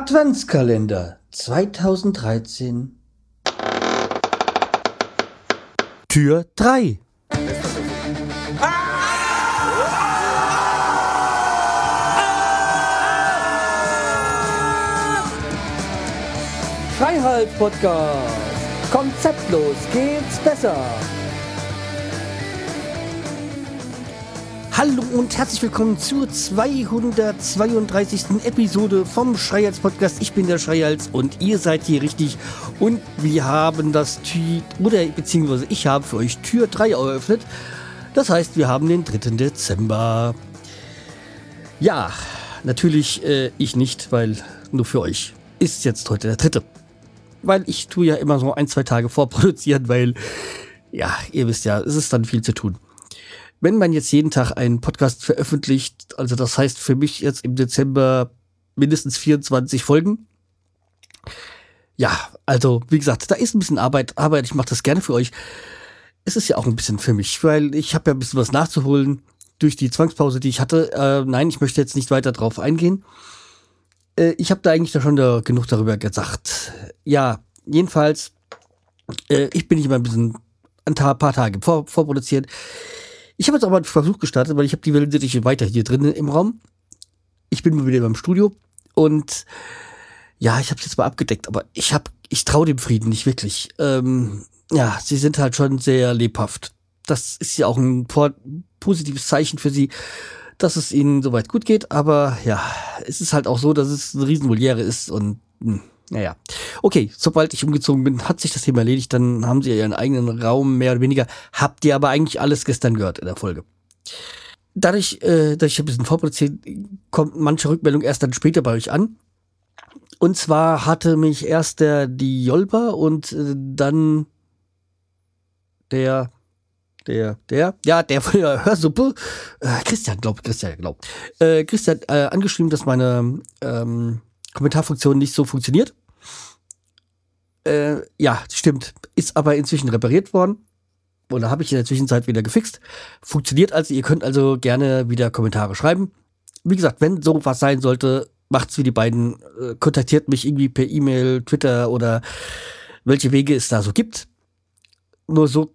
Adventskalender 2013 Tür 3 Freiheit Podcast. Konzeptlos geht's besser. Hallo und herzlich willkommen zur 232. Episode vom Schreihals Podcast. Ich bin der Schreihals und ihr seid hier richtig. Und wir haben das Tür, oder beziehungsweise ich habe für euch Tür 3 eröffnet. Das heißt, wir haben den 3. Dezember. Ja, natürlich äh, ich nicht, weil nur für euch ist jetzt heute der dritte. Weil ich tue ja immer so ein, zwei Tage vorproduzieren, weil, ja, ihr wisst ja, es ist dann viel zu tun wenn man jetzt jeden Tag einen Podcast veröffentlicht, also das heißt für mich jetzt im Dezember mindestens 24 Folgen. Ja, also wie gesagt, da ist ein bisschen Arbeit, aber ich mache das gerne für euch. Es ist ja auch ein bisschen für mich, weil ich habe ja ein bisschen was nachzuholen durch die Zwangspause, die ich hatte. Äh, nein, ich möchte jetzt nicht weiter drauf eingehen. Äh, ich habe da eigentlich schon da genug darüber gesagt. Ja, jedenfalls, äh, ich bin nicht mal ein bisschen ein paar Tage vor, vorproduziert. Ich habe jetzt aber einen Versuch gestartet, weil ich habe die Wellensittiche weiter hier drin im Raum. Ich bin mal wieder beim Studio und ja, ich habe es jetzt mal abgedeckt, aber ich habe, ich traue dem Frieden nicht wirklich. Ähm, ja, sie sind halt schon sehr lebhaft. Das ist ja auch ein positives Zeichen für sie, dass es ihnen soweit gut geht. Aber ja, es ist halt auch so, dass es eine Riesenvoliere ist und mh. Naja. Okay, sobald ich umgezogen bin, hat sich das Thema erledigt. Dann haben sie ja ihren eigenen Raum, mehr oder weniger. Habt ihr aber eigentlich alles gestern gehört in der Folge. Dadurch, äh, dass ich ein bisschen vorproduziert, kommt manche Rückmeldung erst dann später bei euch an. Und zwar hatte mich erst der Diolba und äh, dann der, der, der, ja, der von der Hörsuppe, äh, Christian, glaubt, Christian, glaubt, äh, Christian äh, angeschrieben, dass meine ähm, Kommentarfunktion nicht so funktioniert. Äh, ja, stimmt. Ist aber inzwischen repariert worden. Oder habe ich in der Zwischenzeit wieder gefixt. Funktioniert also. Ihr könnt also gerne wieder Kommentare schreiben. Wie gesagt, wenn so was sein sollte, macht's wie die beiden. Äh, kontaktiert mich irgendwie per E-Mail, Twitter oder welche Wege es da so gibt. Nur so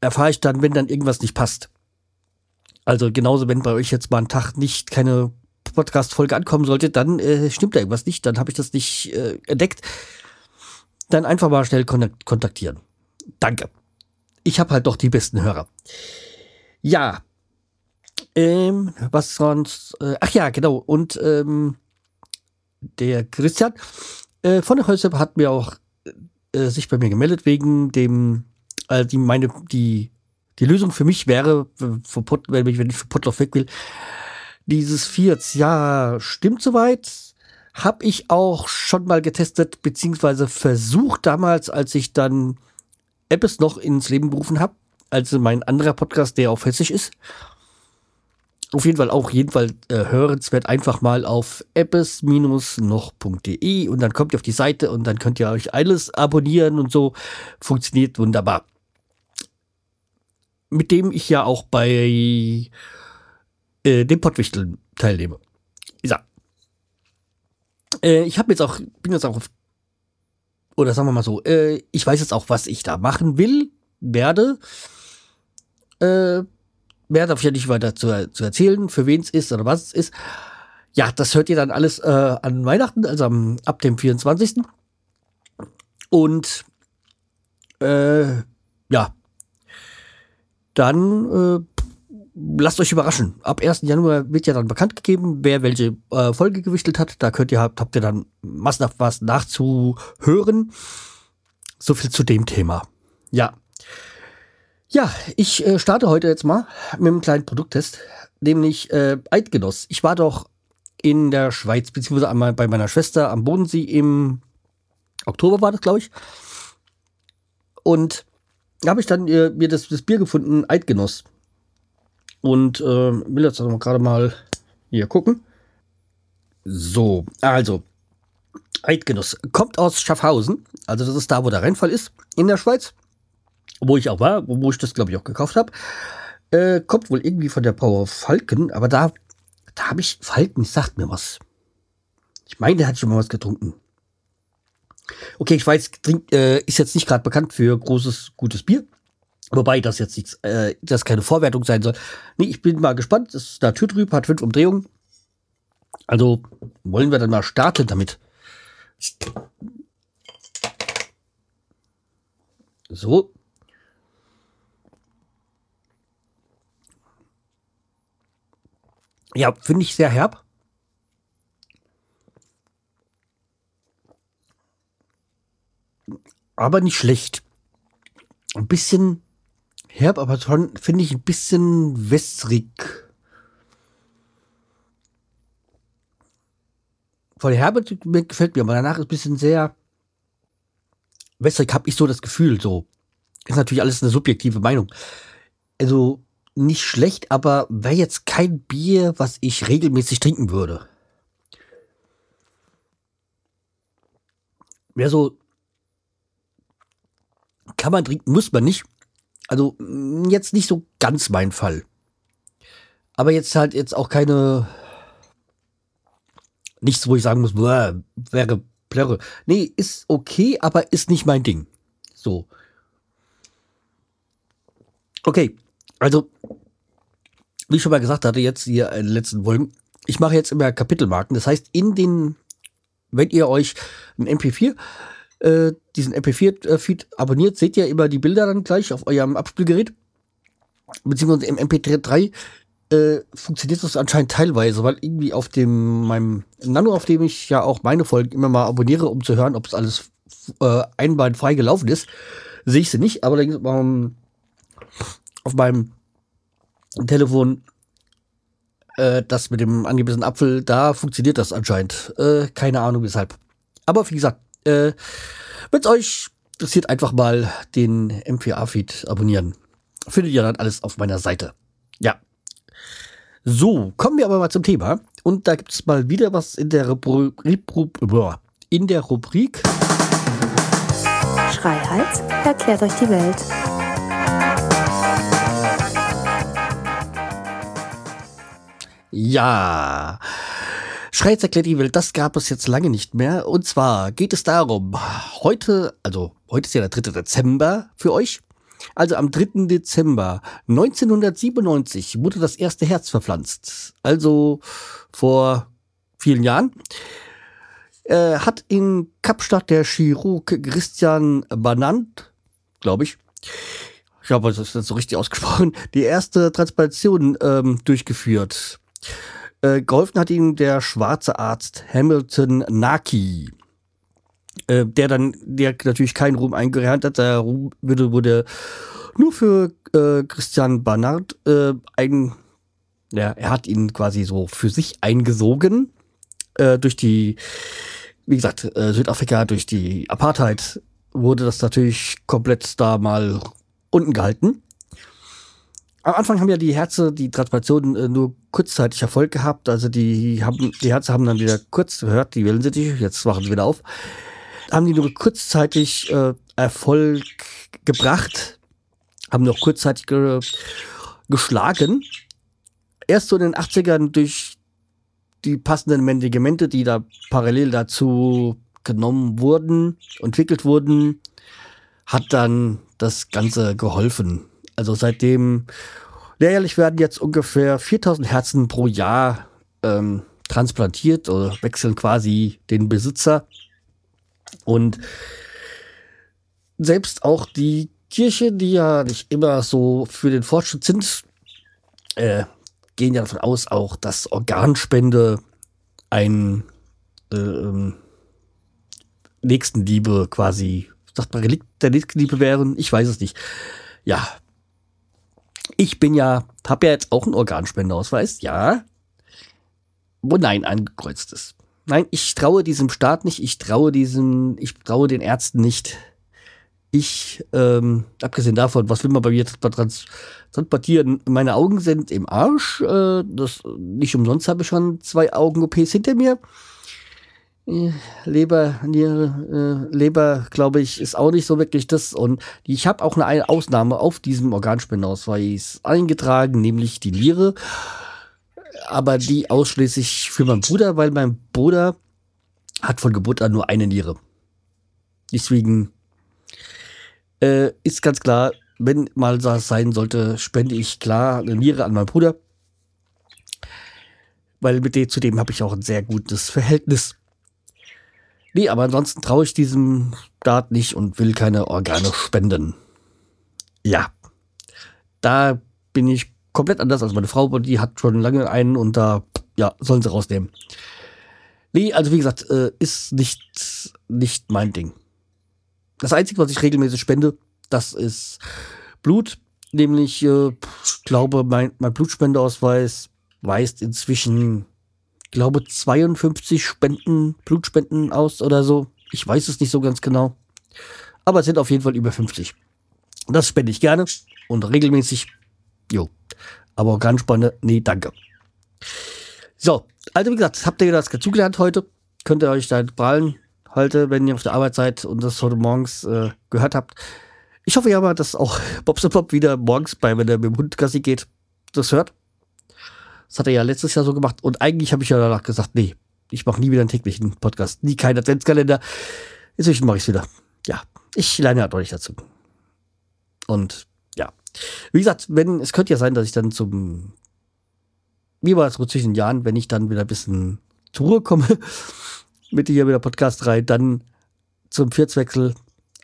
erfahre ich dann, wenn dann irgendwas nicht passt. Also genauso, wenn bei euch jetzt mal ein Tag nicht keine Podcast-Folge ankommen sollte, dann äh, stimmt da irgendwas nicht, dann habe ich das nicht äh, entdeckt. Dann einfach mal schnell kontaktieren. Danke. Ich habe halt doch die besten Hörer. Ja. Ähm, was sonst? Äh, ach ja, genau. Und ähm, der Christian äh, von der Häuser hat mir auch äh, sich bei mir gemeldet wegen dem, äh, die meine die die Lösung für mich wäre, wenn ich, wenn ich für Potloff weg will, dieses Fiat, ja, stimmt soweit. Hab ich auch schon mal getestet, beziehungsweise versucht damals, als ich dann Apps noch ins Leben berufen habe. Also mein anderer Podcast, der auf Hessisch ist. Auf jeden Fall auch jedenfalls äh, hörenswert einfach mal auf appes-noch.de und dann kommt ihr auf die Seite und dann könnt ihr euch alles abonnieren und so. Funktioniert wunderbar. Mit dem ich ja auch bei äh, dem Pottwichteln teilnehme. Ja. Äh, ich habe jetzt auch, bin jetzt auch auf, oder sagen wir mal so, äh, ich weiß jetzt auch, was ich da machen will, werde. Äh, werde auf jeden Fall nicht weiter zu, zu erzählen, für wen es ist oder was es ist. Ja, das hört ihr dann alles äh, an Weihnachten, also am, ab dem 24. Und äh, ja, dann äh, lasst euch überraschen. Ab 1. Januar wird ja dann bekannt gegeben, wer welche äh, Folge gewichtelt hat. Da könnt ihr, habt ihr dann massenhaft was nachzuhören. So viel zu dem Thema. Ja. Ja, ich äh, starte heute jetzt mal mit einem kleinen Produkttest, nämlich äh, Eidgenoss. Ich war doch in der Schweiz, beziehungsweise einmal bei meiner Schwester am Bodensee im Oktober war das, glaube ich. Und da habe ich dann äh, mir das, das Bier gefunden, Eidgenoss. Und äh, will jetzt gerade mal hier gucken. So, also, Eidgenoss kommt aus Schaffhausen. Also, das ist da, wo der Rheinfall ist, in der Schweiz. Wo ich auch war, wo ich das, glaube ich, auch gekauft habe. Äh, kommt wohl irgendwie von der Brauer Falken, aber da, da habe ich, Falken sagt mir was. Ich meine, der hat schon mal was getrunken. Okay, ich weiß, trink, äh, ist jetzt nicht gerade bekannt für großes, gutes Bier. Wobei das jetzt nichts, äh, das keine Vorwertung sein soll. Nee, ich bin mal gespannt. Das ist naturtrüb, hat fünf Umdrehungen. Also wollen wir dann mal starten damit. So. Ja, finde ich sehr herb. Aber nicht schlecht. Ein bisschen herb, aber schon finde ich ein bisschen wässrig. Von der Herbe gefällt mir, aber danach ist ein bisschen sehr wässrig, habe ich so das Gefühl. So ist natürlich alles eine subjektive Meinung. Also nicht schlecht, aber wäre jetzt kein Bier, was ich regelmäßig trinken würde. Wäre so, kann man trinken, muss man nicht. Also mm, jetzt nicht so ganz mein Fall. Aber jetzt halt jetzt auch keine, nichts, wo ich sagen muss, wäre Plörre. Nee, ist okay, aber ist nicht mein Ding. So. Okay, also, wie ich schon mal gesagt hatte, jetzt hier in den letzten Folgen, ich mache jetzt immer Kapitelmarken. Das heißt, in den, wenn ihr euch ein MP4, äh, diesen MP4-Feed abonniert, seht ihr immer die Bilder dann gleich auf eurem Abspielgerät. Beziehungsweise im MP3 äh, funktioniert das anscheinend teilweise, weil irgendwie auf dem, meinem Nano, auf dem ich ja auch meine Folgen immer mal abonniere, um zu hören, ob es alles äh, einwandfrei gelaufen ist, sehe ich sie nicht. Aber ähm, auf meinem Telefon äh, das mit dem angebissenen Apfel, da funktioniert das anscheinend. Äh, keine Ahnung weshalb. Aber wie gesagt, äh, wenn es euch interessiert, einfach mal den MPA-Feed abonnieren. Findet ihr dann alles auf meiner Seite. Ja. So, kommen wir aber mal zum Thema. Und da gibt es mal wieder was in der Rubrik. In der Rubrik. Schreihals erklärt euch die Welt. Ja. Schreiz erklärt das gab es jetzt lange nicht mehr. Und zwar geht es darum, heute, also heute ist ja der 3. Dezember für euch. Also am 3. Dezember 1997 wurde das erste Herz verpflanzt. Also vor vielen Jahren. Äh, hat in Kapstadt der Chirurg Christian Banant, glaube ich, ich glaube, das ist so richtig ausgesprochen, die erste Transplantation ähm, durchgeführt. Äh, geholfen hat ihm der schwarze Arzt Hamilton Naki. Äh, der dann, der natürlich keinen Ruhm eingerannt hat, der Ruhm wurde, wurde nur für äh, Christian Barnard äh, ein, ja, er hat ihn quasi so für sich eingesogen äh, durch die, wie gesagt, äh, Südafrika durch die Apartheid wurde das natürlich komplett da mal unten gehalten. Am Anfang haben ja die Herze, die Transplantationen äh, nur kurzzeitig Erfolg gehabt. Also die haben, die Herzen haben dann wieder kurz gehört, die wählen sie sich, jetzt wachen sie wieder auf. Haben die nur kurzzeitig äh, Erfolg gebracht, haben noch kurzzeitig ge geschlagen. Erst so in den 80ern durch die passenden Medikamente, die da parallel dazu genommen wurden, entwickelt wurden, hat dann das Ganze geholfen. Also seitdem, jährlich werden jetzt ungefähr 4000 Herzen pro Jahr ähm, transplantiert oder wechseln quasi den Besitzer. Und selbst auch die Kirche, die ja nicht immer so für den Fortschritt sind, äh, gehen ja davon aus, auch dass Organspende ein äh, Nächstenliebe quasi, sagt man, Relikt der Nächstenliebe wären. Ich weiß es nicht. Ja, ich bin ja, habe ja jetzt auch einen Organspendeausweis, ja. Wo nein angekreuztes. Nein, ich traue diesem Staat nicht, ich traue diesem, ich traue den Ärzten nicht. Ich, ähm, abgesehen davon, was will man bei mir trans transportieren? Meine Augen sind im Arsch. Äh, das, nicht umsonst habe ich schon zwei Augen-OPs hinter mir. Leber, Niere, äh, Leber, glaube ich, ist auch nicht so wirklich das. Und ich habe auch eine Ausnahme auf diesem Organspendeausweis eingetragen, nämlich die Niere. Aber die ausschließlich für meinen Bruder, weil mein Bruder hat von Geburt an nur eine Niere. Deswegen äh, ist ganz klar, wenn mal das sein sollte, spende ich klar eine Niere an meinen Bruder. Weil mit dem, zu dem habe ich auch ein sehr gutes Verhältnis. Nee, aber ansonsten traue ich diesem Staat nicht und will keine Organe spenden. Ja. Da bin ich komplett anders als meine Frau, die hat schon lange einen und da, ja, sollen sie rausnehmen. Nee, also wie gesagt, äh, ist nicht, nicht mein Ding. Das Einzige, was ich regelmäßig spende, das ist Blut. Nämlich, äh, ich glaube, mein, mein Blutspendeausweis weist inzwischen, glaube 52 Spenden, Blutspenden aus oder so. Ich weiß es nicht so ganz genau. Aber es sind auf jeden Fall über 50. Das spende ich gerne und regelmäßig. Jo. Aber Organspende, nee, danke. So, also wie gesagt, habt ihr das dazugelernt heute? Könnt ihr euch da prallen heute, wenn ihr auf der Arbeit seid und das heute morgens äh, gehört habt. Ich hoffe ja aber, dass auch Bobs Bob wieder morgens bei, wenn er mit dem Hund Gassi geht, das hört. Das hat er ja letztes Jahr so gemacht. Und eigentlich habe ich ja danach gesagt, nee, ich mache nie wieder einen täglichen Podcast, nie keinen Adventskalender. Inzwischen mache ich es wieder. Ja, ich lerne auch nicht dazu. Und ja, wie gesagt, wenn es könnte ja sein, dass ich dann zum wie war es so zwischen den Jahren, wenn ich dann wieder ein bisschen zur Ruhe komme, mit hier wieder Podcast rein, dann zum Vierzwechsel.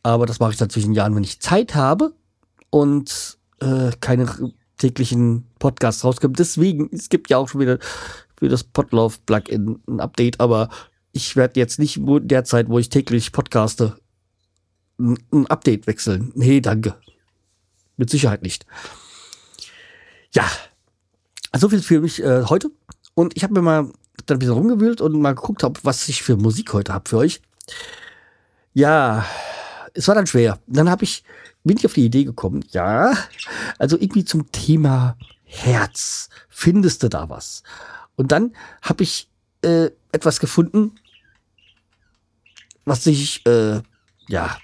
Aber das mache ich dann zwischen den Jahren, wenn ich Zeit habe und äh, keine täglichen Podcasts rauskommen. Deswegen, es gibt ja auch schon wieder für das Podlove-Plugin ein Update, aber ich werde jetzt nicht in der Zeit, wo ich täglich podcaste, ein, ein Update wechseln. Nee, danke. Mit Sicherheit nicht. Ja, so viel für mich äh, heute. Und ich habe mir mal dann ein bisschen rumgewühlt und mal geguckt, hab, was ich für Musik heute habe für euch. Ja, es war dann schwer. Dann habe ich, bin ich auf die Idee gekommen, ja, also irgendwie zum Thema Herz. Findest du da was? Und dann habe ich äh, etwas gefunden, was sich, äh, ja,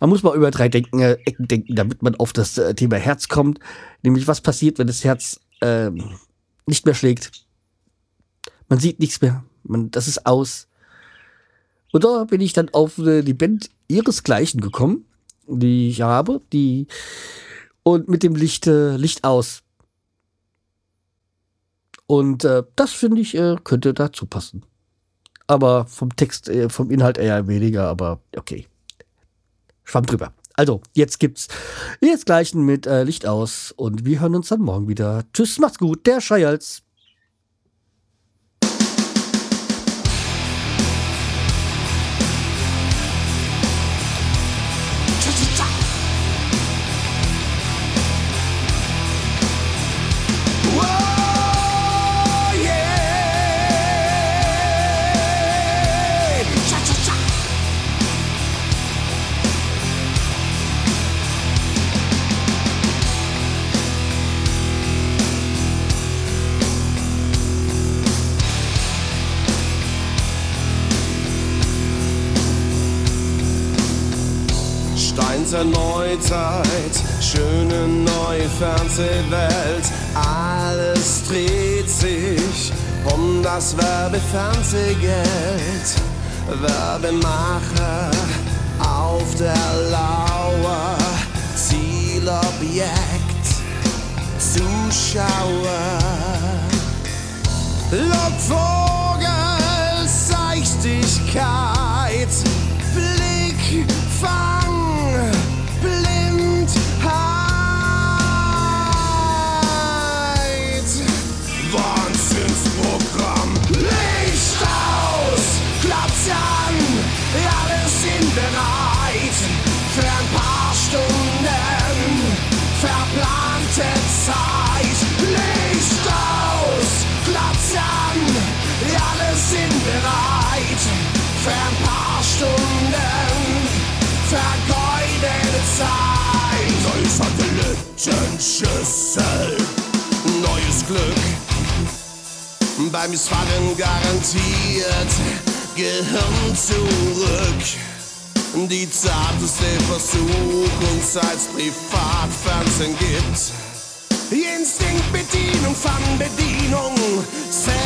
man muss mal über drei Denken, äh, Ecken denken, damit man auf das äh, Thema Herz kommt. Nämlich, was passiert, wenn das Herz ähm, nicht mehr schlägt. Man sieht nichts mehr. Man, das ist aus. Und da bin ich dann auf die Band ihresgleichen gekommen, die ich habe, die und mit dem Licht, äh, Licht aus. Und äh, das finde ich äh, könnte dazu passen. Aber vom Text, äh, vom Inhalt eher weniger, aber okay. Schwamm drüber. Also, jetzt gibt's jetzt gleichen mit äh, Licht aus und wir hören uns dann morgen wieder. Tschüss, macht's gut, der Scheials. Steins Neuzeit, schöne neue Fernsehwelt. Alles dreht sich um das Werbefernsehgeld. Werbemacher auf der Lauer, Zielobjekt, Zuschauer. Lockvogel, Seichtigkeit, Blick, Fang, Satellitenschüssel, neues Glück. Beim Missfallen garantiert Gehirn zurück. Die zarteste Versuchung, seit's Privatfernsehen gibt. Instinktbedienung, Fernbedienung, sehr